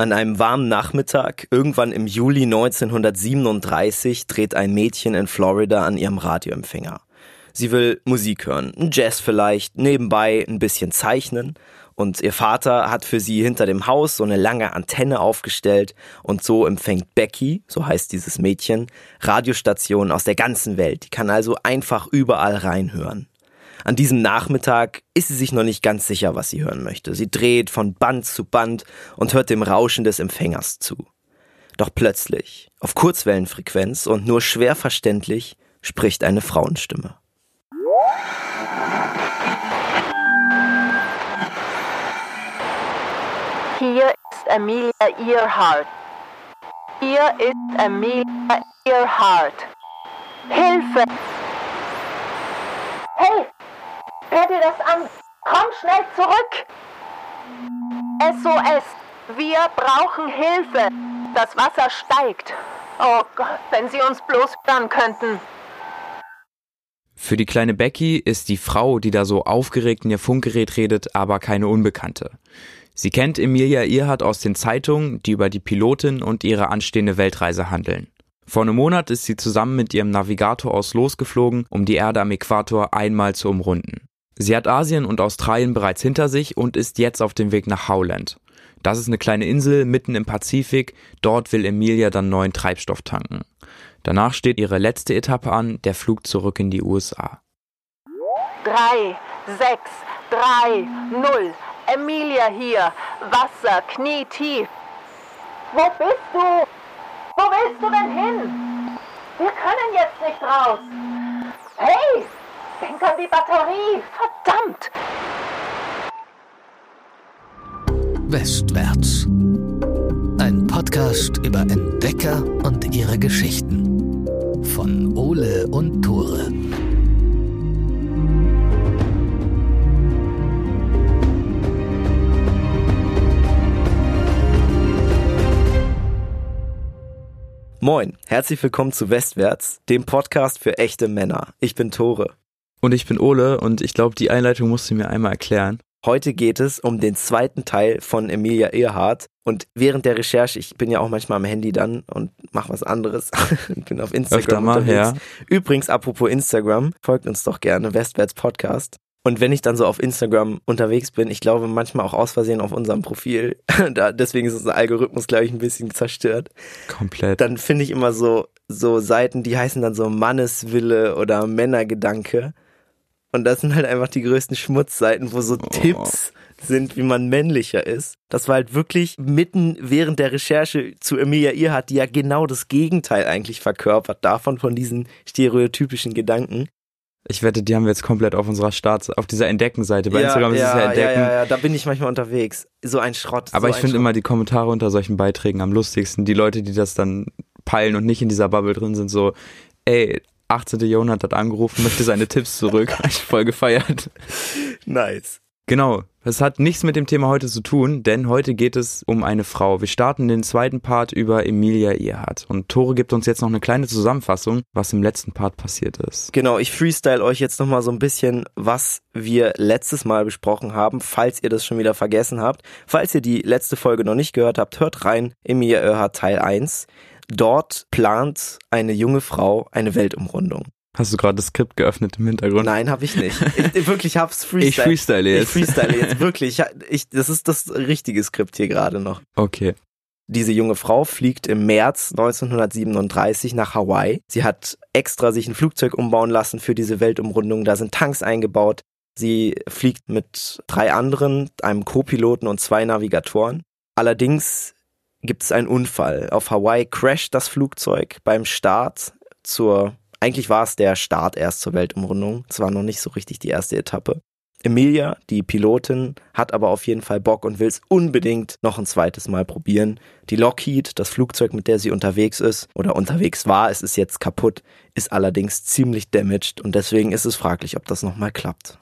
An einem warmen Nachmittag, irgendwann im Juli 1937, dreht ein Mädchen in Florida an ihrem Radioempfänger. Sie will Musik hören, Jazz vielleicht, nebenbei ein bisschen zeichnen. Und ihr Vater hat für sie hinter dem Haus so eine lange Antenne aufgestellt und so empfängt Becky, so heißt dieses Mädchen, Radiostationen aus der ganzen Welt. Die kann also einfach überall reinhören. An diesem Nachmittag ist sie sich noch nicht ganz sicher, was sie hören möchte. Sie dreht von Band zu Band und hört dem Rauschen des Empfängers zu. Doch plötzlich, auf Kurzwellenfrequenz und nur schwer verständlich, spricht eine Frauenstimme. Hier ist Amelia Earhart. Hier ist Amelia Earhart. Hilfe! Hey, hör dir das an. Komm schnell zurück. SOS. Wir brauchen Hilfe. Das Wasser steigt. Oh Gott, wenn Sie uns bloß hören könnten. Für die kleine Becky ist die Frau, die da so aufgeregt in ihr Funkgerät redet, aber keine Unbekannte. Sie kennt Emilia Earhart aus den Zeitungen, die über die Pilotin und ihre anstehende Weltreise handeln. Vor einem Monat ist sie zusammen mit ihrem Navigator aus losgeflogen, um die Erde am Äquator einmal zu umrunden. Sie hat Asien und Australien bereits hinter sich und ist jetzt auf dem Weg nach Howland. Das ist eine kleine Insel mitten im Pazifik, dort will Emilia dann neuen Treibstoff tanken. Danach steht ihre letzte Etappe an, der Flug zurück in die USA. 3, 6, 3, 0. Emilia hier. Wasser, knietief. Wo bist du? Wo willst du denn hin? Wir können jetzt nicht raus. Hey, denk an die Batterie. Verdammt. Westwärts. Ein Podcast über Entdecker und ihre Geschichten. Von Ole und Tore. Moin, herzlich willkommen zu Westwärts, dem Podcast für echte Männer. Ich bin Tore. Und ich bin Ole und ich glaube, die Einleitung musst du mir einmal erklären. Heute geht es um den zweiten Teil von Emilia Earhart. Und während der Recherche, ich bin ja auch manchmal am Handy dann und mache was anderes. ich bin auf Instagram mal, unterwegs. ja. Übrigens, apropos Instagram, folgt uns doch gerne, Westwärts Podcast. Und wenn ich dann so auf Instagram unterwegs bin, ich glaube manchmal auch aus Versehen auf unserem Profil, da, deswegen ist unser Algorithmus, glaube ich, ein bisschen zerstört, Komplett. dann finde ich immer so, so Seiten, die heißen dann so Manneswille oder Männergedanke. Und das sind halt einfach die größten Schmutzseiten, wo so Tipps sind, wie man männlicher ist. Das war halt wirklich mitten während der Recherche zu Emilia Earhart, die ja genau das Gegenteil eigentlich verkörpert davon, von diesen stereotypischen Gedanken. Ich wette, die haben wir jetzt komplett auf unserer Start, auf dieser Entdecken-Seite. Bei Instagram ist es ja Entdecken. Ja, ja, ja, da bin ich manchmal unterwegs. So ein Schrott. Aber so ich finde immer die Kommentare unter solchen Beiträgen am lustigsten. Die Leute, die das dann peilen und nicht in dieser Bubble drin sind, so, ey, 18. Jahrhundert hat angerufen, möchte seine Tipps zurück. Hab ich voll gefeiert. Nice. Genau. Es hat nichts mit dem Thema heute zu tun, denn heute geht es um eine Frau. Wir starten den zweiten Part über Emilia Earhart. Und Tore gibt uns jetzt noch eine kleine Zusammenfassung, was im letzten Part passiert ist. Genau, ich freestyle euch jetzt nochmal so ein bisschen, was wir letztes Mal besprochen haben, falls ihr das schon wieder vergessen habt. Falls ihr die letzte Folge noch nicht gehört habt, hört rein, Emilia Earhart Teil 1. Dort plant eine junge Frau eine Weltumrundung. Hast du gerade das Skript geöffnet im Hintergrund? Nein, habe ich nicht. Ich, wirklich hab's freestyle. Ich freestyle jetzt. Ich freestyle jetzt, wirklich. Ich, ich, das ist das richtige Skript hier gerade noch. Okay. Diese junge Frau fliegt im März 1937 nach Hawaii. Sie hat extra sich ein Flugzeug umbauen lassen für diese Weltumrundung. Da sind Tanks eingebaut. Sie fliegt mit drei anderen, einem Co-Piloten und zwei Navigatoren. Allerdings gibt es einen Unfall. Auf Hawaii crasht das Flugzeug beim Start zur, eigentlich war es der Start erst zur Weltumrundung. Es war noch nicht so richtig die erste Etappe. Emilia, die Pilotin, hat aber auf jeden Fall Bock und will es unbedingt noch ein zweites Mal probieren. Die Lockheed, das Flugzeug, mit der sie unterwegs ist oder unterwegs war, es ist jetzt kaputt, ist allerdings ziemlich damaged und deswegen ist es fraglich, ob das nochmal klappt.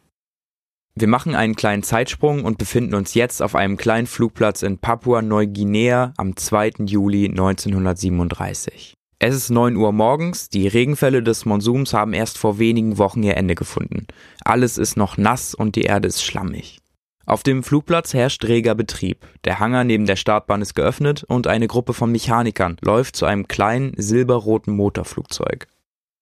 Wir machen einen kleinen Zeitsprung und befinden uns jetzt auf einem kleinen Flugplatz in Papua-Neuguinea am 2. Juli 1937. Es ist 9 Uhr morgens, die Regenfälle des Monsums haben erst vor wenigen Wochen ihr Ende gefunden. Alles ist noch nass und die Erde ist schlammig. Auf dem Flugplatz herrscht reger Betrieb. Der Hangar neben der Startbahn ist geöffnet und eine Gruppe von Mechanikern läuft zu einem kleinen silberroten Motorflugzeug.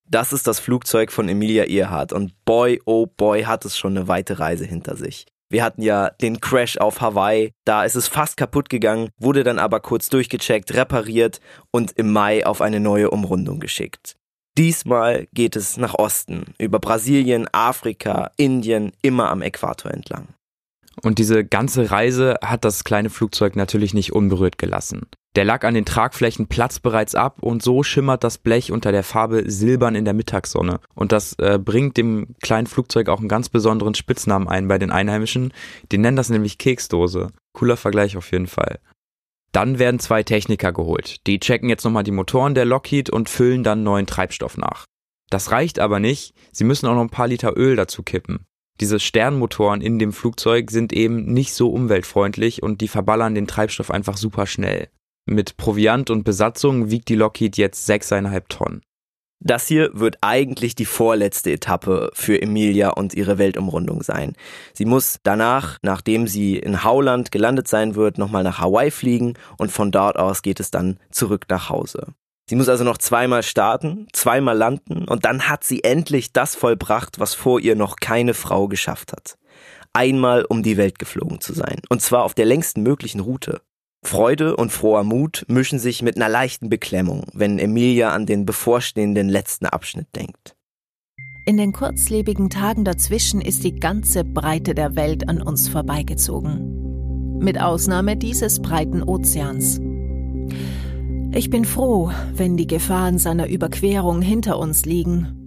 Das ist das Flugzeug von Emilia Earhart und boy, oh boy, hat es schon eine weite Reise hinter sich. Wir hatten ja den Crash auf Hawaii, da ist es fast kaputt gegangen, wurde dann aber kurz durchgecheckt, repariert und im Mai auf eine neue Umrundung geschickt. Diesmal geht es nach Osten, über Brasilien, Afrika, Indien, immer am Äquator entlang. Und diese ganze Reise hat das kleine Flugzeug natürlich nicht unberührt gelassen. Der Lack an den Tragflächen platzt bereits ab und so schimmert das Blech unter der Farbe silbern in der Mittagssonne. Und das äh, bringt dem kleinen Flugzeug auch einen ganz besonderen Spitznamen ein bei den Einheimischen. Die nennen das nämlich Keksdose. Cooler Vergleich auf jeden Fall. Dann werden zwei Techniker geholt. Die checken jetzt nochmal die Motoren der Lockheed und füllen dann neuen Treibstoff nach. Das reicht aber nicht. Sie müssen auch noch ein paar Liter Öl dazu kippen. Diese Sternmotoren in dem Flugzeug sind eben nicht so umweltfreundlich und die verballern den Treibstoff einfach super schnell. Mit Proviant und Besatzung wiegt die Lockheed jetzt 6,5 Tonnen. Das hier wird eigentlich die vorletzte Etappe für Emilia und ihre Weltumrundung sein. Sie muss danach, nachdem sie in Howland gelandet sein wird, nochmal nach Hawaii fliegen und von dort aus geht es dann zurück nach Hause. Sie muss also noch zweimal starten, zweimal landen und dann hat sie endlich das vollbracht, was vor ihr noch keine Frau geschafft hat. Einmal um die Welt geflogen zu sein. Und zwar auf der längsten möglichen Route. Freude und froher Mut mischen sich mit einer leichten Beklemmung, wenn Emilia an den bevorstehenden letzten Abschnitt denkt. In den kurzlebigen Tagen dazwischen ist die ganze Breite der Welt an uns vorbeigezogen. Mit Ausnahme dieses breiten Ozeans. Ich bin froh, wenn die Gefahren seiner Überquerung hinter uns liegen.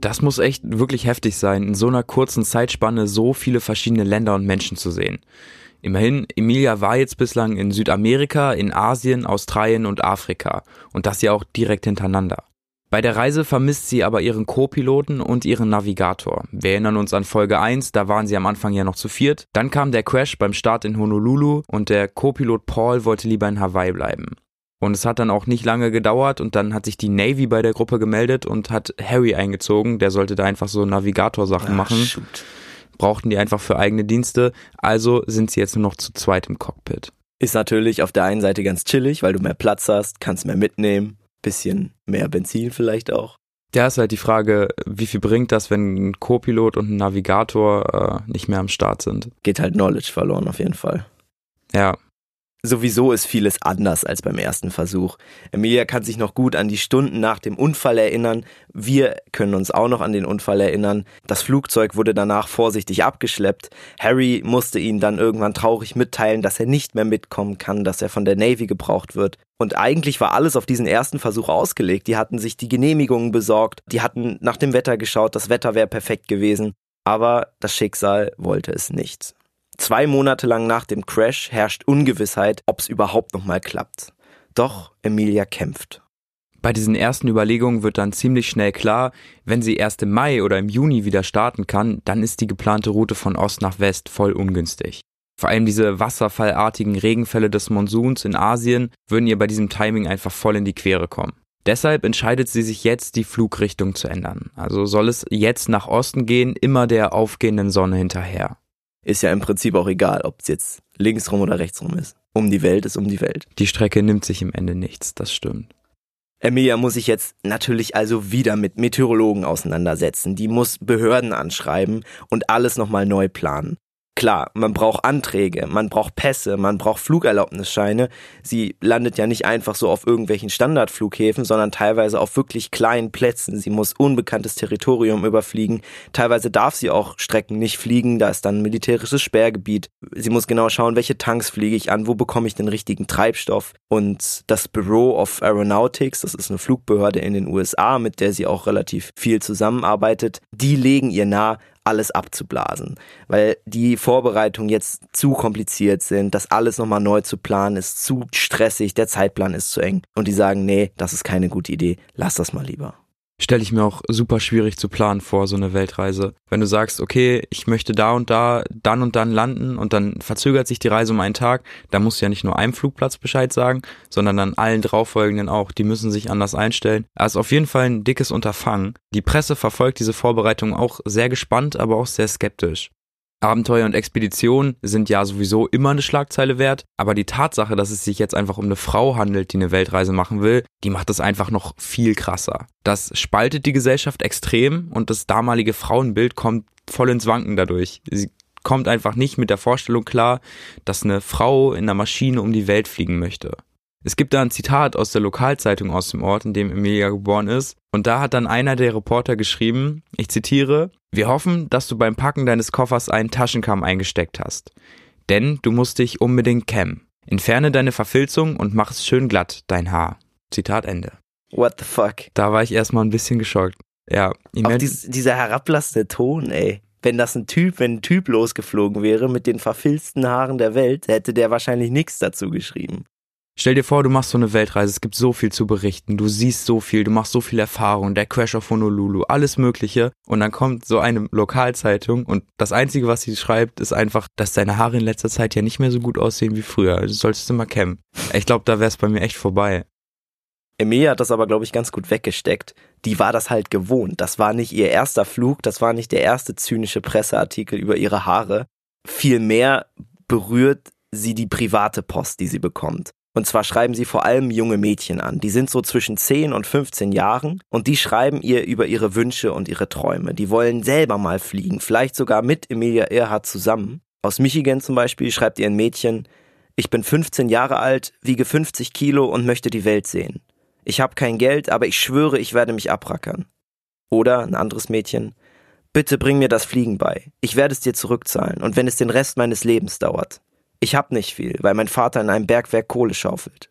Das muss echt wirklich heftig sein, in so einer kurzen Zeitspanne so viele verschiedene Länder und Menschen zu sehen. Immerhin, Emilia war jetzt bislang in Südamerika, in Asien, Australien und Afrika. Und das ja auch direkt hintereinander. Bei der Reise vermisst sie aber ihren Co-Piloten und ihren Navigator. Wir erinnern uns an Folge 1, da waren sie am Anfang ja noch zu viert. Dann kam der Crash beim Start in Honolulu und der Co-Pilot Paul wollte lieber in Hawaii bleiben. Und es hat dann auch nicht lange gedauert und dann hat sich die Navy bei der Gruppe gemeldet und hat Harry eingezogen. Der sollte da einfach so Navigator-Sachen machen. Shoot. Brauchten die einfach für eigene Dienste. Also sind sie jetzt nur noch zu zweit im Cockpit. Ist natürlich auf der einen Seite ganz chillig, weil du mehr Platz hast, kannst mehr mitnehmen, bisschen mehr Benzin vielleicht auch. Ja, ist halt die Frage, wie viel bringt das, wenn ein Co-Pilot und ein Navigator äh, nicht mehr am Start sind? Geht halt Knowledge verloren auf jeden Fall. Ja, Sowieso ist vieles anders als beim ersten Versuch. Emilia kann sich noch gut an die Stunden nach dem Unfall erinnern. Wir können uns auch noch an den Unfall erinnern. Das Flugzeug wurde danach vorsichtig abgeschleppt. Harry musste ihn dann irgendwann traurig mitteilen, dass er nicht mehr mitkommen kann, dass er von der Navy gebraucht wird. Und eigentlich war alles auf diesen ersten Versuch ausgelegt. Die hatten sich die Genehmigungen besorgt, die hatten nach dem Wetter geschaut, das Wetter wäre perfekt gewesen. Aber das Schicksal wollte es nicht. Zwei Monate lang nach dem Crash herrscht Ungewissheit, ob es überhaupt nochmal klappt. Doch Emilia kämpft. Bei diesen ersten Überlegungen wird dann ziemlich schnell klar, wenn sie erst im Mai oder im Juni wieder starten kann, dann ist die geplante Route von Ost nach West voll ungünstig. Vor allem diese wasserfallartigen Regenfälle des Monsuns in Asien würden ihr bei diesem Timing einfach voll in die Quere kommen. Deshalb entscheidet sie sich jetzt, die Flugrichtung zu ändern. Also soll es jetzt nach Osten gehen, immer der aufgehenden Sonne hinterher ist ja im Prinzip auch egal, ob es jetzt links rum oder rechts rum ist. Um die Welt ist um die Welt. Die Strecke nimmt sich im Ende nichts, das stimmt. Emilia muss sich jetzt natürlich also wieder mit Meteorologen auseinandersetzen. Die muss Behörden anschreiben und alles nochmal neu planen. Klar, man braucht Anträge, man braucht Pässe, man braucht Flugerlaubnisscheine. Sie landet ja nicht einfach so auf irgendwelchen Standardflughäfen, sondern teilweise auf wirklich kleinen Plätzen. Sie muss unbekanntes Territorium überfliegen. Teilweise darf sie auch Strecken nicht fliegen, da ist dann ein militärisches Sperrgebiet. Sie muss genau schauen, welche Tanks fliege ich an, wo bekomme ich den richtigen Treibstoff. Und das Bureau of Aeronautics, das ist eine Flugbehörde in den USA, mit der sie auch relativ viel zusammenarbeitet, die legen ihr nahe, alles abzublasen, weil die Vorbereitungen jetzt zu kompliziert sind, das alles nochmal neu zu planen ist zu stressig, der Zeitplan ist zu eng. Und die sagen, nee, das ist keine gute Idee, lass das mal lieber stelle ich mir auch super schwierig zu planen vor, so eine Weltreise. Wenn du sagst, okay, ich möchte da und da, dann und dann landen und dann verzögert sich die Reise um einen Tag, da musst du ja nicht nur einem Flugplatz Bescheid sagen, sondern dann allen drauffolgenden auch. Die müssen sich anders einstellen. Also auf jeden Fall ein dickes Unterfangen. Die Presse verfolgt diese Vorbereitung auch sehr gespannt, aber auch sehr skeptisch. Abenteuer und Expedition sind ja sowieso immer eine Schlagzeile wert, aber die Tatsache, dass es sich jetzt einfach um eine Frau handelt, die eine Weltreise machen will, die macht es einfach noch viel krasser. Das spaltet die Gesellschaft extrem und das damalige Frauenbild kommt voll ins Wanken dadurch. Sie kommt einfach nicht mit der Vorstellung klar, dass eine Frau in einer Maschine um die Welt fliegen möchte. Es gibt da ein Zitat aus der Lokalzeitung aus dem Ort, in dem Emilia geboren ist, und da hat dann einer der Reporter geschrieben, ich zitiere, wir hoffen, dass du beim Packen deines Koffers einen Taschenkamm eingesteckt hast. Denn du musst dich unbedingt kämmen. Entferne deine Verfilzung und mach es schön glatt, dein Haar. Zitat Ende. What the fuck? Da war ich erstmal ein bisschen geschockt. Ja, Auch dies, dieser herablassende Ton, ey. Wenn das ein Typ, wenn ein Typ losgeflogen wäre mit den verfilzten Haaren der Welt, hätte der wahrscheinlich nichts dazu geschrieben. Stell dir vor, du machst so eine Weltreise, es gibt so viel zu berichten, du siehst so viel, du machst so viel Erfahrung, der Crash auf Honolulu, alles Mögliche. Und dann kommt so eine Lokalzeitung und das Einzige, was sie schreibt, ist einfach, dass deine Haare in letzter Zeit ja nicht mehr so gut aussehen wie früher. Du solltest immer kämmen. Ich glaube, da wär's bei mir echt vorbei. Emilia hat das aber, glaube ich, ganz gut weggesteckt. Die war das halt gewohnt. Das war nicht ihr erster Flug, das war nicht der erste zynische Presseartikel über ihre Haare. Vielmehr berührt sie die private Post, die sie bekommt. Und zwar schreiben sie vor allem junge Mädchen an. Die sind so zwischen 10 und 15 Jahren und die schreiben ihr über ihre Wünsche und ihre Träume. Die wollen selber mal fliegen, vielleicht sogar mit Emilia Earhart zusammen. Aus Michigan zum Beispiel schreibt ihr ein Mädchen, ich bin 15 Jahre alt, wiege 50 Kilo und möchte die Welt sehen. Ich habe kein Geld, aber ich schwöre, ich werde mich abrackern. Oder ein anderes Mädchen, bitte bring mir das Fliegen bei. Ich werde es dir zurückzahlen und wenn es den Rest meines Lebens dauert. Ich hab nicht viel, weil mein Vater in einem Bergwerk Kohle schaufelt.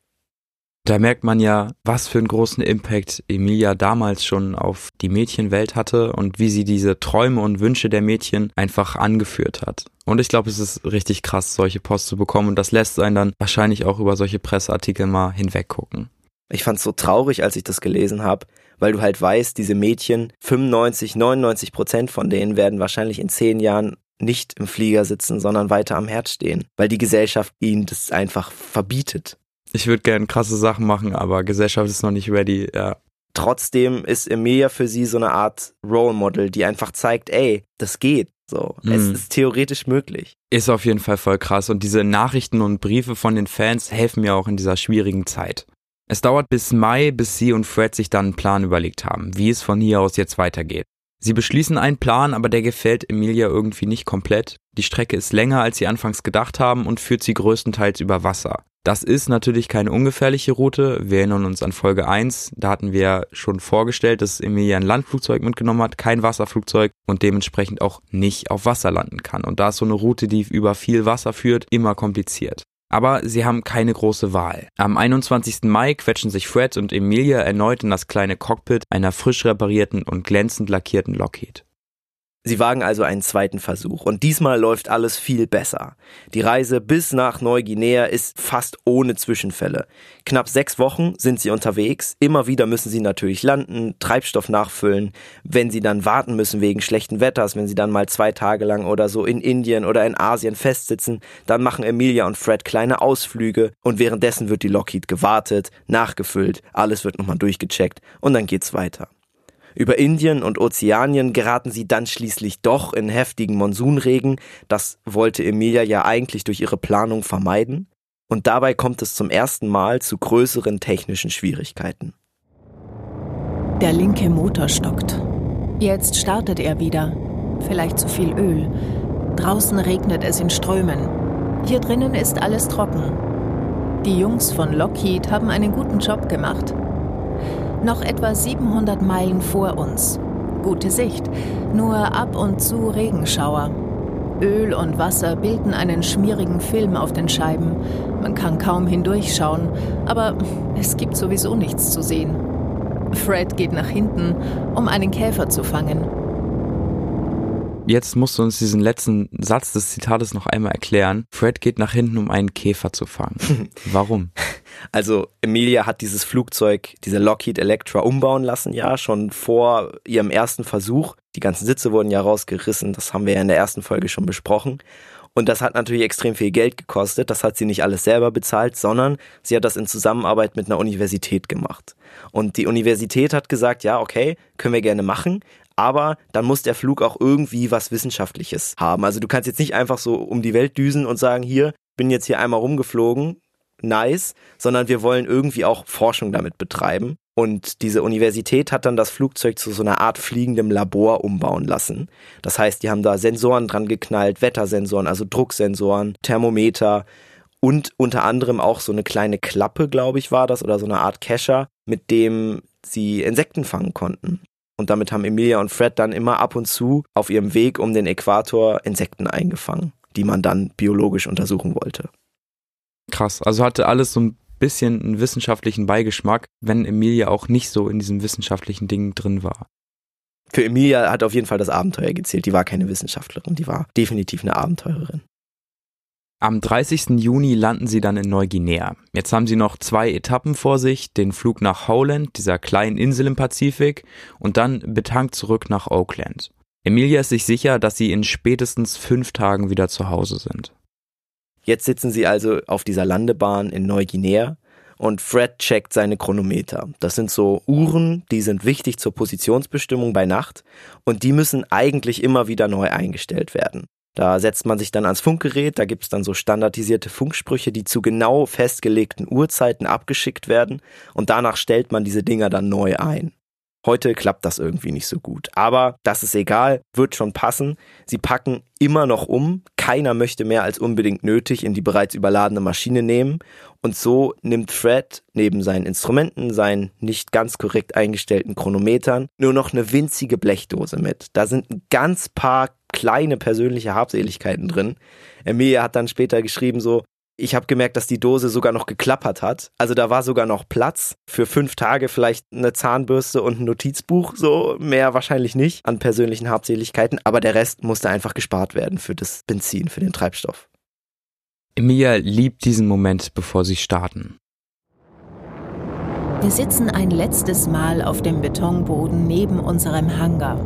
Da merkt man ja, was für einen großen Impact Emilia damals schon auf die Mädchenwelt hatte und wie sie diese Träume und Wünsche der Mädchen einfach angeführt hat. Und ich glaube, es ist richtig krass, solche Post zu bekommen und das lässt einen dann wahrscheinlich auch über solche Presseartikel mal hinweggucken. Ich fand's so traurig, als ich das gelesen habe, weil du halt weißt, diese Mädchen, 95, 99 Prozent von denen werden wahrscheinlich in zehn Jahren nicht im Flieger sitzen, sondern weiter am Herd stehen, weil die Gesellschaft ihnen das einfach verbietet. Ich würde gern krasse Sachen machen, aber Gesellschaft ist noch nicht ready, ja. Trotzdem ist Emilia für sie so eine Art Role Model, die einfach zeigt, ey, das geht. So, mhm. es ist theoretisch möglich. Ist auf jeden Fall voll krass und diese Nachrichten und Briefe von den Fans helfen mir auch in dieser schwierigen Zeit. Es dauert bis Mai, bis sie und Fred sich dann einen Plan überlegt haben, wie es von hier aus jetzt weitergeht. Sie beschließen einen Plan, aber der gefällt Emilia irgendwie nicht komplett. Die Strecke ist länger, als sie anfangs gedacht haben und führt sie größtenteils über Wasser. Das ist natürlich keine ungefährliche Route. Wir erinnern uns an Folge 1. Da hatten wir schon vorgestellt, dass Emilia ein Landflugzeug mitgenommen hat, kein Wasserflugzeug und dementsprechend auch nicht auf Wasser landen kann. Und da ist so eine Route, die über viel Wasser führt, immer kompliziert. Aber sie haben keine große Wahl. Am 21. Mai quetschen sich Fred und Emilia erneut in das kleine Cockpit einer frisch reparierten und glänzend lackierten Lockheed. Sie wagen also einen zweiten Versuch und diesmal läuft alles viel besser. Die Reise bis nach Neuguinea ist fast ohne Zwischenfälle. Knapp sechs Wochen sind sie unterwegs, immer wieder müssen sie natürlich landen, Treibstoff nachfüllen, wenn sie dann warten müssen wegen schlechten Wetters, wenn sie dann mal zwei Tage lang oder so in Indien oder in Asien festsitzen, dann machen Emilia und Fred kleine Ausflüge und währenddessen wird die Lockheed gewartet, nachgefüllt, alles wird nochmal durchgecheckt und dann geht's weiter. Über Indien und Ozeanien geraten sie dann schließlich doch in heftigen Monsunregen. Das wollte Emilia ja eigentlich durch ihre Planung vermeiden. Und dabei kommt es zum ersten Mal zu größeren technischen Schwierigkeiten. Der linke Motor stockt. Jetzt startet er wieder. Vielleicht zu viel Öl. Draußen regnet es in Strömen. Hier drinnen ist alles trocken. Die Jungs von Lockheed haben einen guten Job gemacht. Noch etwa 700 Meilen vor uns. Gute Sicht, nur ab und zu Regenschauer. Öl und Wasser bilden einen schmierigen Film auf den Scheiben. Man kann kaum hindurchschauen, aber es gibt sowieso nichts zu sehen. Fred geht nach hinten, um einen Käfer zu fangen. Jetzt musst du uns diesen letzten Satz des Zitates noch einmal erklären. Fred geht nach hinten, um einen Käfer zu fangen. Warum? Also Emilia hat dieses Flugzeug, diese Lockheed Electra umbauen lassen, ja, schon vor ihrem ersten Versuch. Die ganzen Sitze wurden ja rausgerissen, das haben wir ja in der ersten Folge schon besprochen. Und das hat natürlich extrem viel Geld gekostet. Das hat sie nicht alles selber bezahlt, sondern sie hat das in Zusammenarbeit mit einer Universität gemacht. Und die Universität hat gesagt, ja, okay, können wir gerne machen, Aber dann muss der Flug auch irgendwie was Wissenschaftliches haben. Also du kannst jetzt nicht einfach so um die Welt düsen und sagen, hier, bin jetzt hier einmal rumgeflogen, nice, sondern wir wollen irgendwie auch Forschung damit betreiben. Und diese Universität hat dann das Flugzeug zu so einer Art fliegendem Labor umbauen lassen. Das heißt, die haben da Sensoren dran geknallt, Wettersensoren, also Drucksensoren, Thermometer und unter anderem auch so eine kleine Klappe, glaube ich, war das, oder so eine Art Kescher, mit dem sie Insekten fangen konnten. Und damit haben Emilia und Fred dann immer ab und zu auf ihrem Weg um den Äquator Insekten eingefangen, die man dann biologisch untersuchen wollte. Krass, also hatte alles so ein bisschen einen wissenschaftlichen Beigeschmack, wenn Emilia auch nicht so in diesem wissenschaftlichen Ding drin war. Für Emilia hat auf jeden Fall das Abenteuer gezählt. Die war keine Wissenschaftlerin, die war definitiv eine Abenteurerin. Am 30. Juni landen sie dann in Neuguinea. Jetzt haben sie noch zwei Etappen vor sich, den Flug nach Howland, dieser kleinen Insel im Pazifik, und dann betankt zurück nach Oakland. Emilia ist sich sicher, dass sie in spätestens fünf Tagen wieder zu Hause sind. Jetzt sitzen sie also auf dieser Landebahn in Neuguinea und Fred checkt seine Chronometer. Das sind so Uhren, die sind wichtig zur Positionsbestimmung bei Nacht und die müssen eigentlich immer wieder neu eingestellt werden. Da setzt man sich dann ans Funkgerät, da gibt's dann so standardisierte Funksprüche, die zu genau festgelegten Uhrzeiten abgeschickt werden und danach stellt man diese Dinger dann neu ein. Heute klappt das irgendwie nicht so gut. Aber das ist egal, wird schon passen. Sie packen immer noch um. Keiner möchte mehr als unbedingt nötig in die bereits überladene Maschine nehmen. Und so nimmt Fred neben seinen Instrumenten, seinen nicht ganz korrekt eingestellten Chronometern, nur noch eine winzige Blechdose mit. Da sind ein ganz paar kleine persönliche Habseligkeiten drin. Emilia hat dann später geschrieben so, ich habe gemerkt, dass die Dose sogar noch geklappert hat. Also da war sogar noch Platz für fünf Tage vielleicht eine Zahnbürste und ein Notizbuch. So mehr wahrscheinlich nicht an persönlichen Habseligkeiten. Aber der Rest musste einfach gespart werden für das Benzin, für den Treibstoff. Emilia liebt diesen Moment, bevor sie starten. Wir sitzen ein letztes Mal auf dem Betonboden neben unserem Hangar.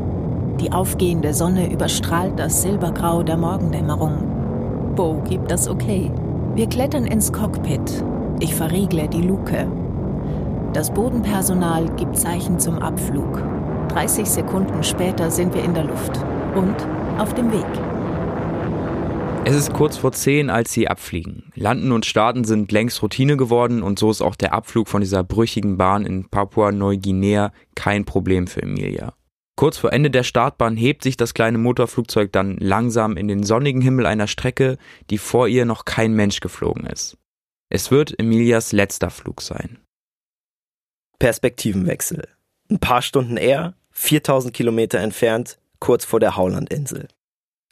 Die aufgehende Sonne überstrahlt das Silbergrau der Morgendämmerung. Bo gibt das okay. Wir klettern ins Cockpit. Ich verriegle die Luke. Das Bodenpersonal gibt Zeichen zum Abflug. 30 Sekunden später sind wir in der Luft und auf dem Weg. Es ist kurz vor 10, als sie abfliegen. Landen und Starten sind längst Routine geworden und so ist auch der Abflug von dieser brüchigen Bahn in Papua-Neuguinea kein Problem für Emilia. Kurz vor Ende der Startbahn hebt sich das kleine Motorflugzeug dann langsam in den sonnigen Himmel einer Strecke, die vor ihr noch kein Mensch geflogen ist. Es wird Emilias letzter Flug sein. Perspektivenwechsel. Ein paar Stunden eher, 4000 Kilometer entfernt, kurz vor der Howland-Insel.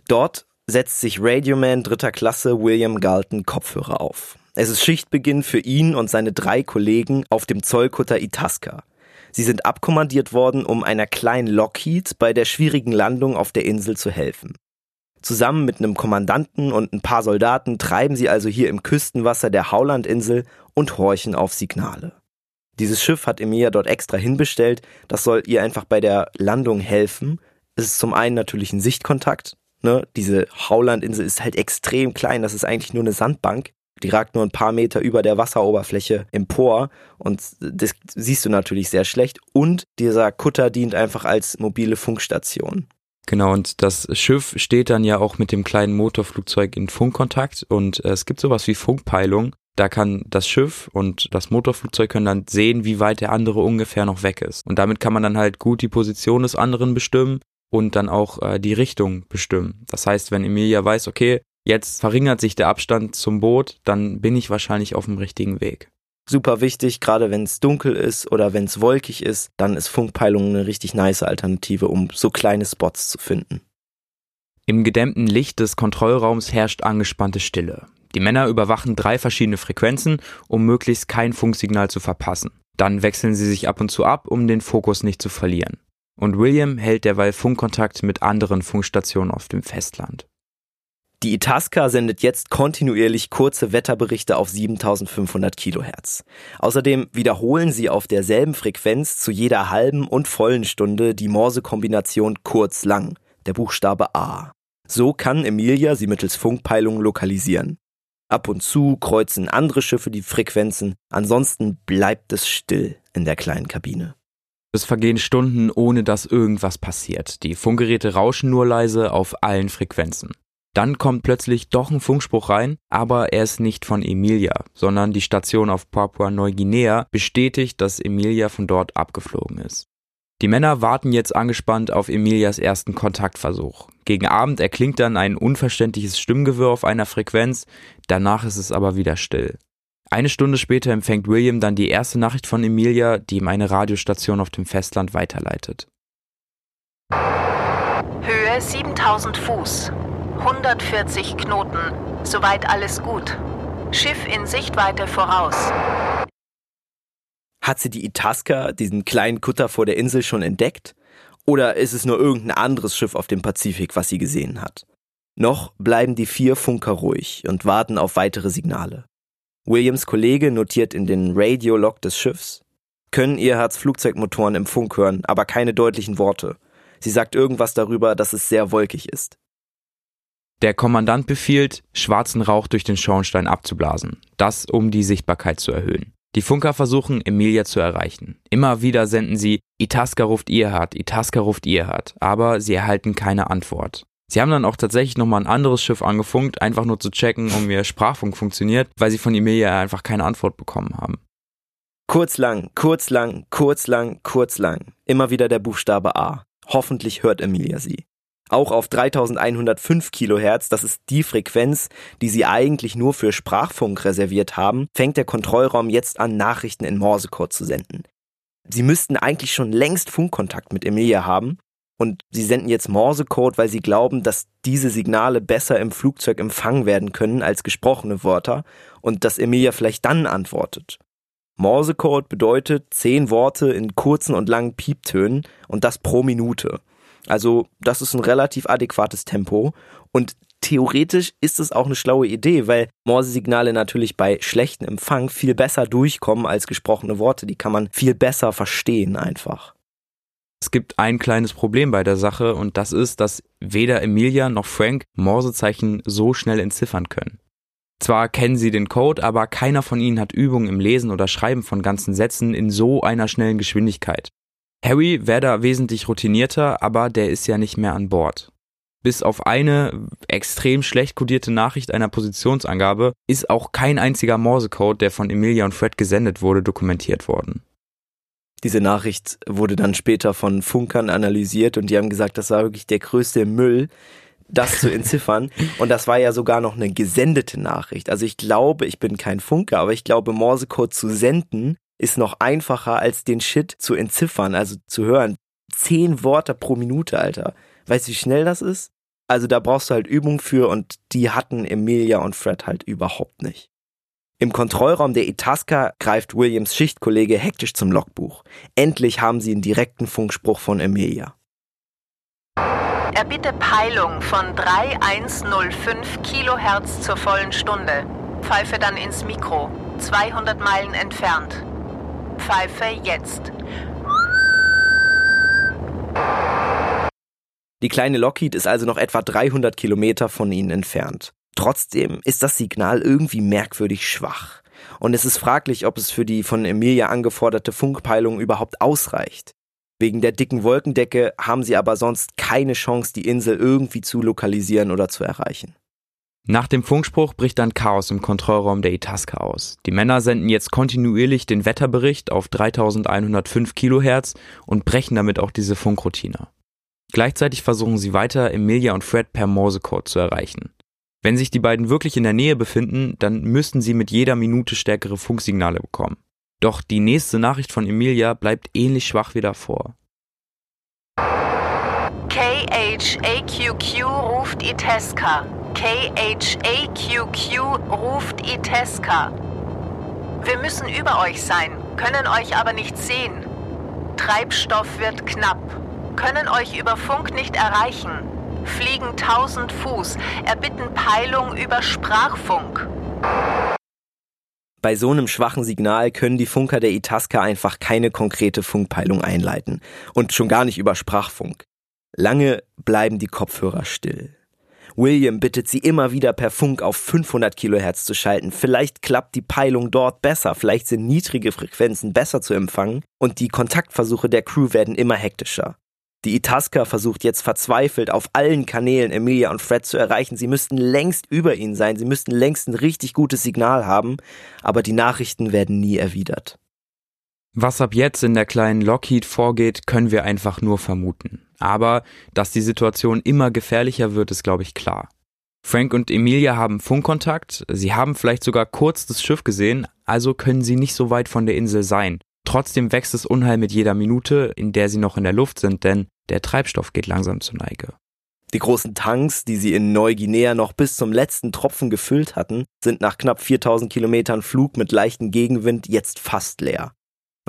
Dort setzt sich Radioman dritter Klasse William Galton Kopfhörer auf. Es ist Schichtbeginn für ihn und seine drei Kollegen auf dem Zollkutter Itasca. Sie sind abkommandiert worden, um einer kleinen Lockheed bei der schwierigen Landung auf der Insel zu helfen. Zusammen mit einem Kommandanten und ein paar Soldaten treiben sie also hier im Küstenwasser der Howland-Insel und horchen auf Signale. Dieses Schiff hat Emilia dort extra hinbestellt, das soll ihr einfach bei der Landung helfen. Es ist zum einen natürlich ein Sichtkontakt, ne? diese Howland-Insel ist halt extrem klein, das ist eigentlich nur eine Sandbank die ragt nur ein paar Meter über der Wasseroberfläche empor und das siehst du natürlich sehr schlecht. Und dieser Kutter dient einfach als mobile Funkstation. Genau, und das Schiff steht dann ja auch mit dem kleinen Motorflugzeug in Funkkontakt und es gibt sowas wie Funkpeilung. Da kann das Schiff und das Motorflugzeug können dann sehen, wie weit der andere ungefähr noch weg ist. Und damit kann man dann halt gut die Position des anderen bestimmen und dann auch äh, die Richtung bestimmen. Das heißt, wenn Emilia weiß, okay, jetzt verringert sich der Abstand zum Boot, dann bin ich wahrscheinlich auf dem richtigen Weg. Super wichtig, gerade wenn es dunkel ist oder wenn es wolkig ist, dann ist Funkpeilung eine richtig nice Alternative, um so kleine Spots zu finden. Im gedämmten Licht des Kontrollraums herrscht angespannte Stille. Die Männer überwachen drei verschiedene Frequenzen, um möglichst kein Funksignal zu verpassen. Dann wechseln sie sich ab und zu ab, um den Fokus nicht zu verlieren. Und William hält derweil Funkkontakt mit anderen Funkstationen auf dem Festland. Die Itasca sendet jetzt kontinuierlich kurze Wetterberichte auf 7500 Kilohertz. Außerdem wiederholen sie auf derselben Frequenz zu jeder halben und vollen Stunde die Morse-Kombination kurz-lang, der Buchstabe A. So kann Emilia sie mittels Funkpeilung lokalisieren. Ab und zu kreuzen andere Schiffe die Frequenzen, ansonsten bleibt es still in der kleinen Kabine. Es vergehen Stunden, ohne dass irgendwas passiert. Die Funkgeräte rauschen nur leise auf allen Frequenzen. Dann kommt plötzlich doch ein Funkspruch rein, aber er ist nicht von Emilia, sondern die Station auf Papua-Neuguinea bestätigt, dass Emilia von dort abgeflogen ist. Die Männer warten jetzt angespannt auf Emilias ersten Kontaktversuch. Gegen Abend erklingt dann ein unverständliches Stimmgewirr auf einer Frequenz, danach ist es aber wieder still. Eine Stunde später empfängt William dann die erste Nachricht von Emilia, die ihm eine Radiostation auf dem Festland weiterleitet. Höhe 7000 Fuß. 140 Knoten. Soweit alles gut. Schiff in Sichtweite voraus. Hat sie die Itasca, diesen kleinen Kutter vor der Insel, schon entdeckt? Oder ist es nur irgendein anderes Schiff auf dem Pazifik, was sie gesehen hat? Noch bleiben die vier Funker ruhig und warten auf weitere Signale. Williams Kollege notiert in den Radiolog des Schiffs, können Earharts Flugzeugmotoren im Funk hören, aber keine deutlichen Worte. Sie sagt irgendwas darüber, dass es sehr wolkig ist. Der Kommandant befiehlt, schwarzen Rauch durch den Schornstein abzublasen. Das, um die Sichtbarkeit zu erhöhen. Die Funker versuchen, Emilia zu erreichen. Immer wieder senden sie, Itasca ruft Earhart, Itasca ruft Earhart, aber sie erhalten keine Antwort. Sie haben dann auch tatsächlich nochmal ein anderes Schiff angefunkt, einfach nur zu checken, um ihr Sprachfunk funktioniert, weil sie von Emilia einfach keine Antwort bekommen haben. Kurz lang, kurz lang, kurz lang, kurz lang. Immer wieder der Buchstabe A. Hoffentlich hört Emilia sie. Auch auf 3105 Kilohertz, das ist die Frequenz, die sie eigentlich nur für Sprachfunk reserviert haben, fängt der Kontrollraum jetzt an, Nachrichten in Morsecode zu senden. Sie müssten eigentlich schon längst Funkkontakt mit Emilia haben, und sie senden jetzt Morsecode, weil sie glauben, dass diese Signale besser im Flugzeug empfangen werden können als gesprochene Wörter und dass Emilia vielleicht dann antwortet. Morsecode bedeutet zehn Worte in kurzen und langen Pieptönen und das pro Minute. Also das ist ein relativ adäquates Tempo und theoretisch ist es auch eine schlaue Idee, weil Morsesignale natürlich bei schlechtem Empfang viel besser durchkommen als gesprochene Worte. Die kann man viel besser verstehen einfach. Es gibt ein kleines Problem bei der Sache und das ist, dass weder Emilia noch Frank Morsezeichen so schnell entziffern können. Zwar kennen sie den Code, aber keiner von ihnen hat Übung im Lesen oder Schreiben von ganzen Sätzen in so einer schnellen Geschwindigkeit. Harry wäre da wesentlich routinierter, aber der ist ja nicht mehr an Bord. Bis auf eine extrem schlecht kodierte Nachricht einer Positionsangabe ist auch kein einziger Morsecode, der von Emilia und Fred gesendet wurde, dokumentiert worden. Diese Nachricht wurde dann später von Funkern analysiert und die haben gesagt, das war wirklich der größte Müll, das zu entziffern. und das war ja sogar noch eine gesendete Nachricht. Also ich glaube, ich bin kein Funker, aber ich glaube, Morsecode zu senden ist noch einfacher als den Shit zu entziffern, also zu hören. Zehn Worte pro Minute, Alter. Weißt du, wie schnell das ist? Also da brauchst du halt Übung für und die hatten Emilia und Fred halt überhaupt nicht. Im Kontrollraum der Itasca greift Williams Schichtkollege hektisch zum Logbuch. Endlich haben sie einen direkten Funkspruch von Emilia. Erbitte Peilung von 3105 Kilohertz zur vollen Stunde. Pfeife dann ins Mikro, 200 Meilen entfernt. Pfeife jetzt. Die kleine Lockheed ist also noch etwa 300 Kilometer von ihnen entfernt. Trotzdem ist das Signal irgendwie merkwürdig schwach. Und es ist fraglich, ob es für die von Emilia angeforderte Funkpeilung überhaupt ausreicht. Wegen der dicken Wolkendecke haben sie aber sonst keine Chance, die Insel irgendwie zu lokalisieren oder zu erreichen. Nach dem Funkspruch bricht dann Chaos im Kontrollraum der Itasca aus. Die Männer senden jetzt kontinuierlich den Wetterbericht auf 3105 Kilohertz und brechen damit auch diese Funkroutine. Gleichzeitig versuchen sie weiter, Emilia und Fred per Morsecode zu erreichen. Wenn sich die beiden wirklich in der Nähe befinden, dann müssten sie mit jeder Minute stärkere Funksignale bekommen. Doch die nächste Nachricht von Emilia bleibt ähnlich schwach wie davor. KHAQQ ruft Itasca. KHAQQ ruft Itasca. Wir müssen über euch sein, können euch aber nicht sehen. Treibstoff wird knapp, können euch über Funk nicht erreichen fliegen 1000 Fuß, erbitten Peilung über Sprachfunk. Bei so einem schwachen Signal können die Funker der Itasca einfach keine konkrete Funkpeilung einleiten. Und schon gar nicht über Sprachfunk. Lange bleiben die Kopfhörer still. William bittet sie immer wieder per Funk auf 500 Kilohertz zu schalten. Vielleicht klappt die Peilung dort besser, vielleicht sind niedrige Frequenzen besser zu empfangen und die Kontaktversuche der Crew werden immer hektischer. Die Itasca versucht jetzt verzweifelt auf allen Kanälen Emilia und Fred zu erreichen. Sie müssten längst über ihnen sein, sie müssten längst ein richtig gutes Signal haben, aber die Nachrichten werden nie erwidert. Was ab jetzt in der kleinen Lockheed vorgeht, können wir einfach nur vermuten. Aber dass die Situation immer gefährlicher wird, ist, glaube ich, klar. Frank und Emilia haben Funkkontakt, sie haben vielleicht sogar kurz das Schiff gesehen, also können sie nicht so weit von der Insel sein. Trotzdem wächst das Unheil mit jeder Minute, in der sie noch in der Luft sind, denn der Treibstoff geht langsam zur Neige. Die großen Tanks, die sie in Neuguinea noch bis zum letzten Tropfen gefüllt hatten, sind nach knapp 4000 Kilometern Flug mit leichtem Gegenwind jetzt fast leer.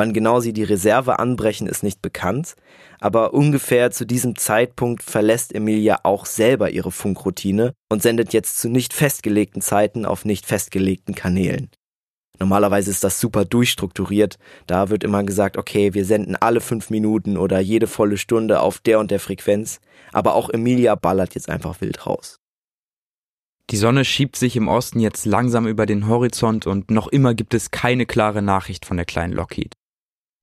Wann genau sie die Reserve anbrechen, ist nicht bekannt, aber ungefähr zu diesem Zeitpunkt verlässt Emilia auch selber ihre Funkroutine und sendet jetzt zu nicht festgelegten Zeiten auf nicht festgelegten Kanälen. Normalerweise ist das super durchstrukturiert. Da wird immer gesagt, okay, wir senden alle fünf Minuten oder jede volle Stunde auf der und der Frequenz. Aber auch Emilia ballert jetzt einfach wild raus. Die Sonne schiebt sich im Osten jetzt langsam über den Horizont und noch immer gibt es keine klare Nachricht von der kleinen Lockheed.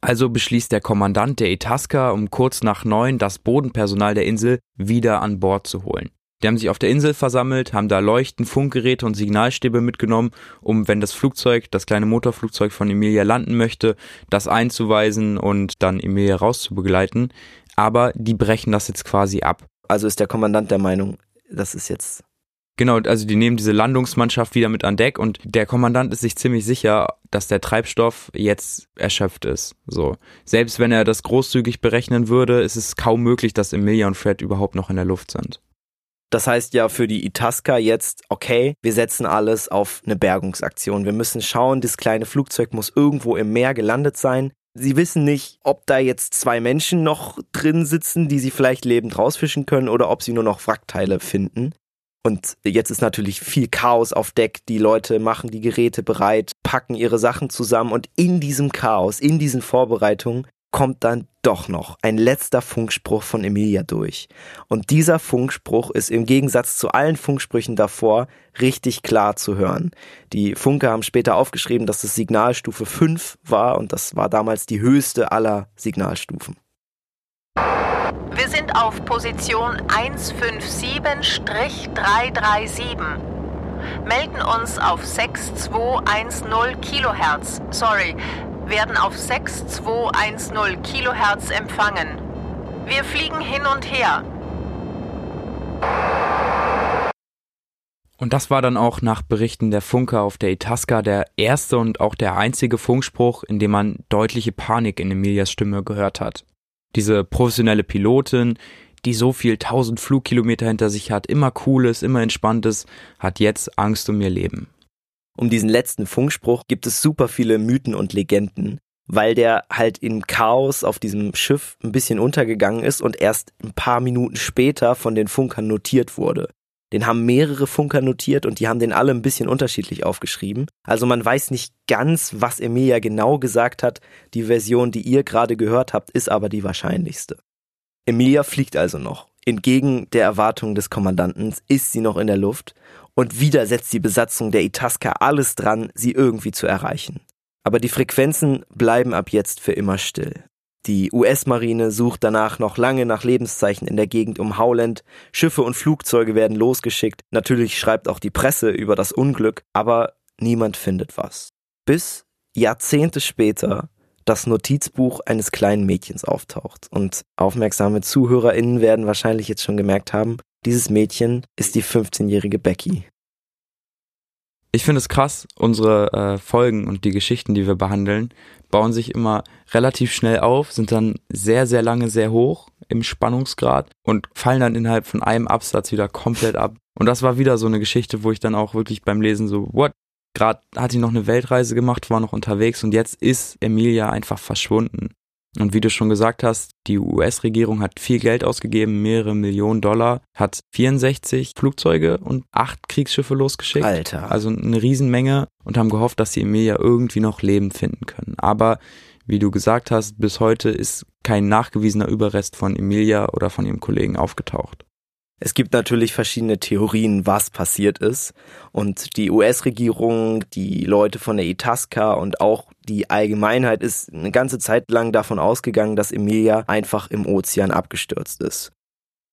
Also beschließt der Kommandant der Itasca um kurz nach neun das Bodenpersonal der Insel wieder an Bord zu holen. Die haben sich auf der Insel versammelt, haben da Leuchten, Funkgeräte und Signalstäbe mitgenommen, um, wenn das Flugzeug, das kleine Motorflugzeug von Emilia landen möchte, das einzuweisen und dann Emilia rauszubegleiten. Aber die brechen das jetzt quasi ab. Also ist der Kommandant der Meinung, das ist jetzt Genau, also die nehmen diese Landungsmannschaft wieder mit an Deck und der Kommandant ist sich ziemlich sicher, dass der Treibstoff jetzt erschöpft ist. So. Selbst wenn er das großzügig berechnen würde, ist es kaum möglich, dass Emilia und Fred überhaupt noch in der Luft sind. Das heißt ja für die Itasca jetzt, okay, wir setzen alles auf eine Bergungsaktion. Wir müssen schauen, das kleine Flugzeug muss irgendwo im Meer gelandet sein. Sie wissen nicht, ob da jetzt zwei Menschen noch drin sitzen, die sie vielleicht lebend rausfischen können oder ob sie nur noch Wrackteile finden. Und jetzt ist natürlich viel Chaos auf Deck. Die Leute machen die Geräte bereit, packen ihre Sachen zusammen und in diesem Chaos, in diesen Vorbereitungen kommt dann doch noch ein letzter Funkspruch von Emilia durch. Und dieser Funkspruch ist im Gegensatz zu allen Funksprüchen davor richtig klar zu hören. Die Funker haben später aufgeschrieben, dass es Signalstufe 5 war und das war damals die höchste aller Signalstufen. Wir sind auf Position 157-337. Melden uns auf 6210 Kilohertz. Sorry, werden auf 6210 Kilohertz empfangen. Wir fliegen hin und her. Und das war dann auch nach Berichten der Funker auf der Itasca der erste und auch der einzige Funkspruch, in dem man deutliche Panik in Emilias Stimme gehört hat. Diese professionelle Pilotin, die so viel tausend Flugkilometer hinter sich hat, immer cooles, immer entspanntes, hat jetzt Angst um ihr Leben. Um diesen letzten Funkspruch gibt es super viele Mythen und Legenden, weil der halt im Chaos auf diesem Schiff ein bisschen untergegangen ist und erst ein paar Minuten später von den Funkern notiert wurde. Den haben mehrere Funker notiert und die haben den alle ein bisschen unterschiedlich aufgeschrieben. Also man weiß nicht ganz, was Emilia genau gesagt hat. Die Version, die ihr gerade gehört habt, ist aber die wahrscheinlichste. Emilia fliegt also noch. Entgegen der Erwartungen des Kommandanten ist sie noch in der Luft und wieder setzt die Besatzung der Itasca alles dran, sie irgendwie zu erreichen. Aber die Frequenzen bleiben ab jetzt für immer still. Die US-Marine sucht danach noch lange nach Lebenszeichen in der Gegend um Howland. Schiffe und Flugzeuge werden losgeschickt. Natürlich schreibt auch die Presse über das Unglück, aber niemand findet was. Bis Jahrzehnte später das Notizbuch eines kleinen Mädchens auftaucht. Und aufmerksame ZuhörerInnen werden wahrscheinlich jetzt schon gemerkt haben, dieses Mädchen ist die 15-jährige Becky. Ich finde es krass, unsere äh, Folgen und die Geschichten, die wir behandeln, bauen sich immer relativ schnell auf, sind dann sehr, sehr lange sehr hoch im Spannungsgrad und fallen dann innerhalb von einem Absatz wieder komplett ab. Und das war wieder so eine Geschichte, wo ich dann auch wirklich beim Lesen so, what? Gerade hat sie noch eine Weltreise gemacht, war noch unterwegs und jetzt ist Emilia einfach verschwunden. Und wie du schon gesagt hast, die US-Regierung hat viel Geld ausgegeben, mehrere Millionen Dollar, hat 64 Flugzeuge und acht Kriegsschiffe losgeschickt. Alter. Also eine Riesenmenge und haben gehofft, dass sie Emilia irgendwie noch lebend finden können. Aber wie du gesagt hast, bis heute ist kein nachgewiesener Überrest von Emilia oder von ihrem Kollegen aufgetaucht. Es gibt natürlich verschiedene Theorien, was passiert ist. Und die US-Regierung, die Leute von der Itasca und auch die Allgemeinheit ist eine ganze Zeit lang davon ausgegangen, dass Emilia einfach im Ozean abgestürzt ist.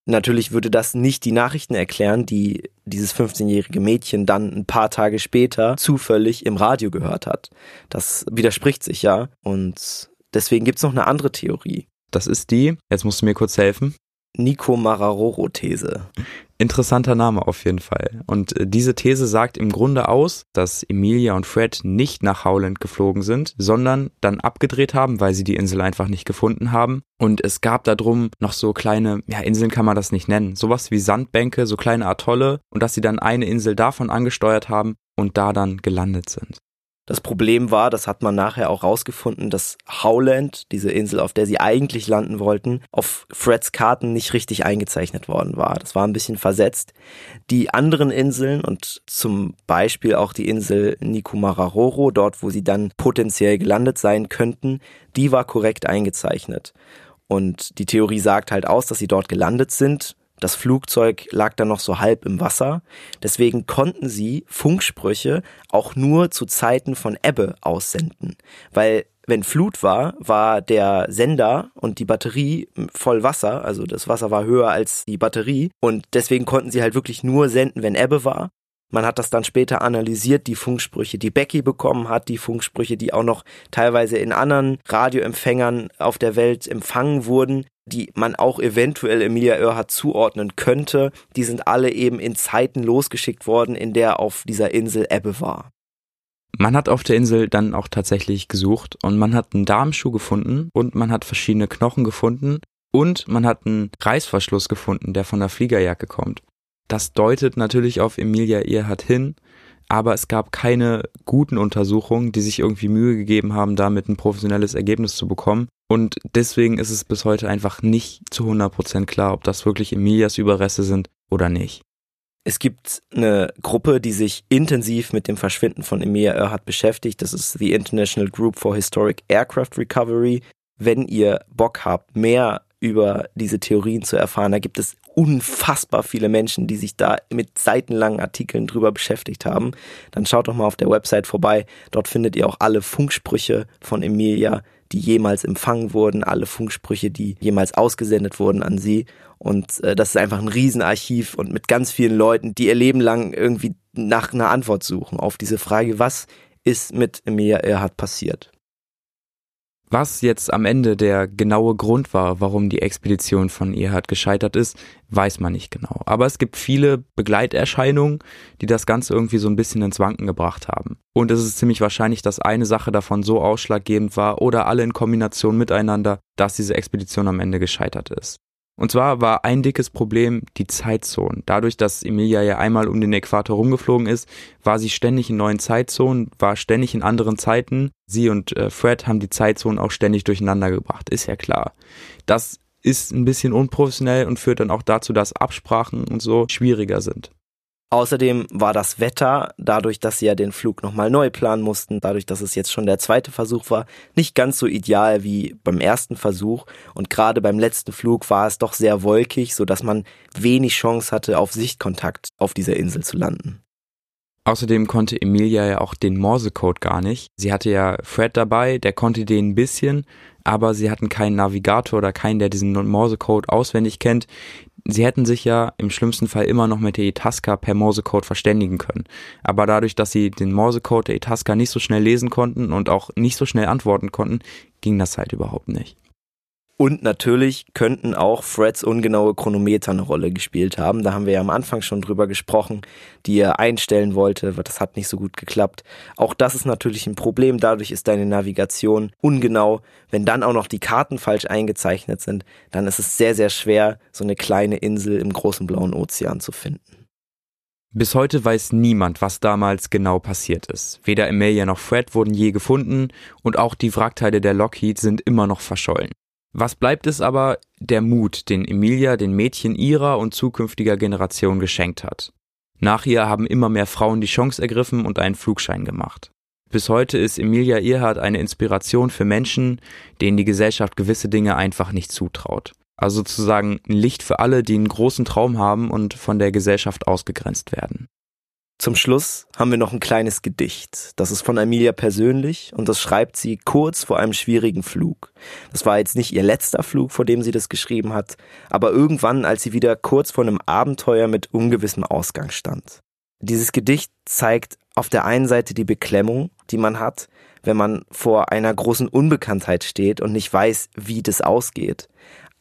Natürlich würde das nicht die Nachrichten erklären, die dieses 15-jährige Mädchen dann ein paar Tage später zufällig im Radio gehört hat. Das widerspricht sich ja. Und deswegen gibt's noch eine andere Theorie. Das ist die, jetzt musst du mir kurz helfen. Nico Mararoro-These. Interessanter Name auf jeden Fall. Und äh, diese These sagt im Grunde aus, dass Emilia und Fred nicht nach Howland geflogen sind, sondern dann abgedreht haben, weil sie die Insel einfach nicht gefunden haben. Und es gab da drum noch so kleine, ja, Inseln kann man das nicht nennen, sowas wie Sandbänke, so kleine Atolle und dass sie dann eine Insel davon angesteuert haben und da dann gelandet sind. Das Problem war, das hat man nachher auch rausgefunden, dass Howland, diese Insel, auf der sie eigentlich landen wollten, auf Freds Karten nicht richtig eingezeichnet worden war. Das war ein bisschen versetzt. Die anderen Inseln und zum Beispiel auch die Insel Nikumararoro, dort wo sie dann potenziell gelandet sein könnten, die war korrekt eingezeichnet. Und die Theorie sagt halt aus, dass sie dort gelandet sind, das Flugzeug lag dann noch so halb im Wasser. Deswegen konnten sie Funksprüche auch nur zu Zeiten von Ebbe aussenden. Weil wenn Flut war, war der Sender und die Batterie voll Wasser, also das Wasser war höher als die Batterie und deswegen konnten sie halt wirklich nur senden, wenn Ebbe war. Man hat das dann später analysiert, die Funksprüche, die Becky bekommen hat, die Funksprüche, die auch noch teilweise in anderen Radioempfängern auf der Welt empfangen wurden die man auch eventuell Emilia Earhart zuordnen könnte, die sind alle eben in Zeiten losgeschickt worden, in der auf dieser Insel Ebbe war. Man hat auf der Insel dann auch tatsächlich gesucht und man hat einen Darmschuh gefunden und man hat verschiedene Knochen gefunden und man hat einen Reißverschluss gefunden, der von der Fliegerjacke kommt. Das deutet natürlich auf Emilia Earhart hin, aber es gab keine guten Untersuchungen, die sich irgendwie Mühe gegeben haben, damit ein professionelles Ergebnis zu bekommen. Und deswegen ist es bis heute einfach nicht zu 100% klar, ob das wirklich Emilias Überreste sind oder nicht. Es gibt eine Gruppe, die sich intensiv mit dem Verschwinden von Emilia Earhart beschäftigt. Das ist the International Group for Historic Aircraft Recovery. Wenn ihr Bock habt, mehr über diese Theorien zu erfahren, da gibt es unfassbar viele Menschen, die sich da mit seitenlangen Artikeln drüber beschäftigt haben, dann schaut doch mal auf der Website vorbei. Dort findet ihr auch alle Funksprüche von Emilia, die jemals empfangen wurden, alle Funksprüche, die jemals ausgesendet wurden an sie. Und äh, das ist einfach ein Riesenarchiv und mit ganz vielen Leuten, die ihr Leben lang irgendwie nach einer Antwort suchen auf diese Frage, was ist mit Emilia Earhart passiert. Was jetzt am Ende der genaue Grund war, warum die Expedition von Erhard gescheitert ist, weiß man nicht genau. Aber es gibt viele Begleiterscheinungen, die das Ganze irgendwie so ein bisschen ins Wanken gebracht haben. Und es ist ziemlich wahrscheinlich, dass eine Sache davon so ausschlaggebend war oder alle in Kombination miteinander, dass diese Expedition am Ende gescheitert ist. Und zwar war ein dickes Problem die Zeitzonen. Dadurch, dass Emilia ja einmal um den Äquator rumgeflogen ist, war sie ständig in neuen Zeitzonen, war ständig in anderen Zeiten. Sie und äh, Fred haben die Zeitzonen auch ständig durcheinander gebracht, ist ja klar. Das ist ein bisschen unprofessionell und führt dann auch dazu, dass Absprachen und so schwieriger sind. Außerdem war das Wetter, dadurch, dass sie ja den Flug nochmal neu planen mussten, dadurch, dass es jetzt schon der zweite Versuch war, nicht ganz so ideal wie beim ersten Versuch. Und gerade beim letzten Flug war es doch sehr wolkig, sodass man wenig Chance hatte, auf Sichtkontakt auf dieser Insel zu landen. Außerdem konnte Emilia ja auch den Morsecode gar nicht. Sie hatte ja Fred dabei, der konnte den ein bisschen, aber sie hatten keinen Navigator oder keinen, der diesen Morsecode auswendig kennt. Sie hätten sich ja im schlimmsten Fall immer noch mit der Itasca per Morsecode verständigen können. Aber dadurch, dass sie den Morsecode der Itasca nicht so schnell lesen konnten und auch nicht so schnell antworten konnten, ging das halt überhaupt nicht. Und natürlich könnten auch Freds ungenaue Chronometer eine Rolle gespielt haben. Da haben wir ja am Anfang schon drüber gesprochen, die er einstellen wollte. Das hat nicht so gut geklappt. Auch das ist natürlich ein Problem. Dadurch ist deine Navigation ungenau. Wenn dann auch noch die Karten falsch eingezeichnet sind, dann ist es sehr, sehr schwer, so eine kleine Insel im großen blauen Ozean zu finden. Bis heute weiß niemand, was damals genau passiert ist. Weder Emilia noch Fred wurden je gefunden und auch die Wrackteile der Lockheed sind immer noch verschollen. Was bleibt ist aber der Mut, den Emilia den Mädchen ihrer und zukünftiger Generation geschenkt hat. Nach ihr haben immer mehr Frauen die Chance ergriffen und einen Flugschein gemacht. Bis heute ist Emilia Earhart eine Inspiration für Menschen, denen die Gesellschaft gewisse Dinge einfach nicht zutraut. Also sozusagen ein Licht für alle, die einen großen Traum haben und von der Gesellschaft ausgegrenzt werden. Zum Schluss haben wir noch ein kleines Gedicht. Das ist von Amelia persönlich und das schreibt sie kurz vor einem schwierigen Flug. Das war jetzt nicht ihr letzter Flug, vor dem sie das geschrieben hat, aber irgendwann, als sie wieder kurz vor einem Abenteuer mit ungewissem Ausgang stand. Dieses Gedicht zeigt auf der einen Seite die Beklemmung, die man hat, wenn man vor einer großen Unbekanntheit steht und nicht weiß, wie das ausgeht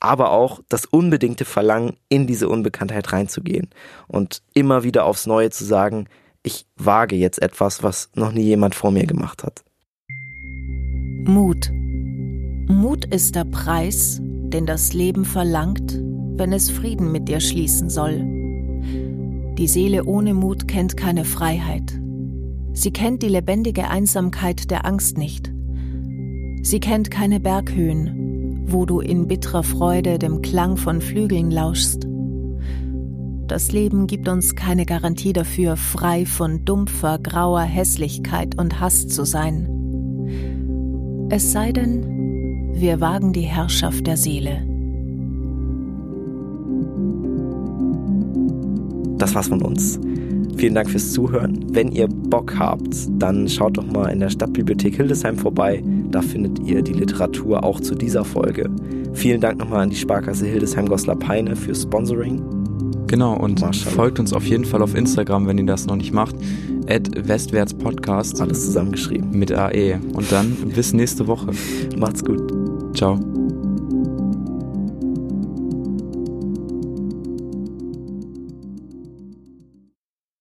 aber auch das unbedingte Verlangen, in diese Unbekanntheit reinzugehen und immer wieder aufs Neue zu sagen, ich wage jetzt etwas, was noch nie jemand vor mir gemacht hat. Mut. Mut ist der Preis, den das Leben verlangt, wenn es Frieden mit dir schließen soll. Die Seele ohne Mut kennt keine Freiheit. Sie kennt die lebendige Einsamkeit der Angst nicht. Sie kennt keine Berghöhen, wo du in bitterer Freude dem Klang von Flügeln lauschst. Das Leben gibt uns keine Garantie dafür, frei von dumpfer, grauer Hässlichkeit und Hass zu sein. Es sei denn, wir wagen die Herrschaft der Seele. Das war's von uns. Vielen Dank fürs Zuhören. Wenn ihr Bock habt, dann schaut doch mal in der Stadtbibliothek Hildesheim vorbei. Da findet ihr die Literatur auch zu dieser Folge. Vielen Dank nochmal an die Sparkasse Hildesheim-Goslar-Peine für Sponsoring. Genau, und folgt uns auf jeden Fall auf Instagram, wenn ihr das noch nicht macht. At Westwärtspodcast. Alles zusammengeschrieben. Mit AE. Und dann bis nächste Woche. Macht's gut. Ciao.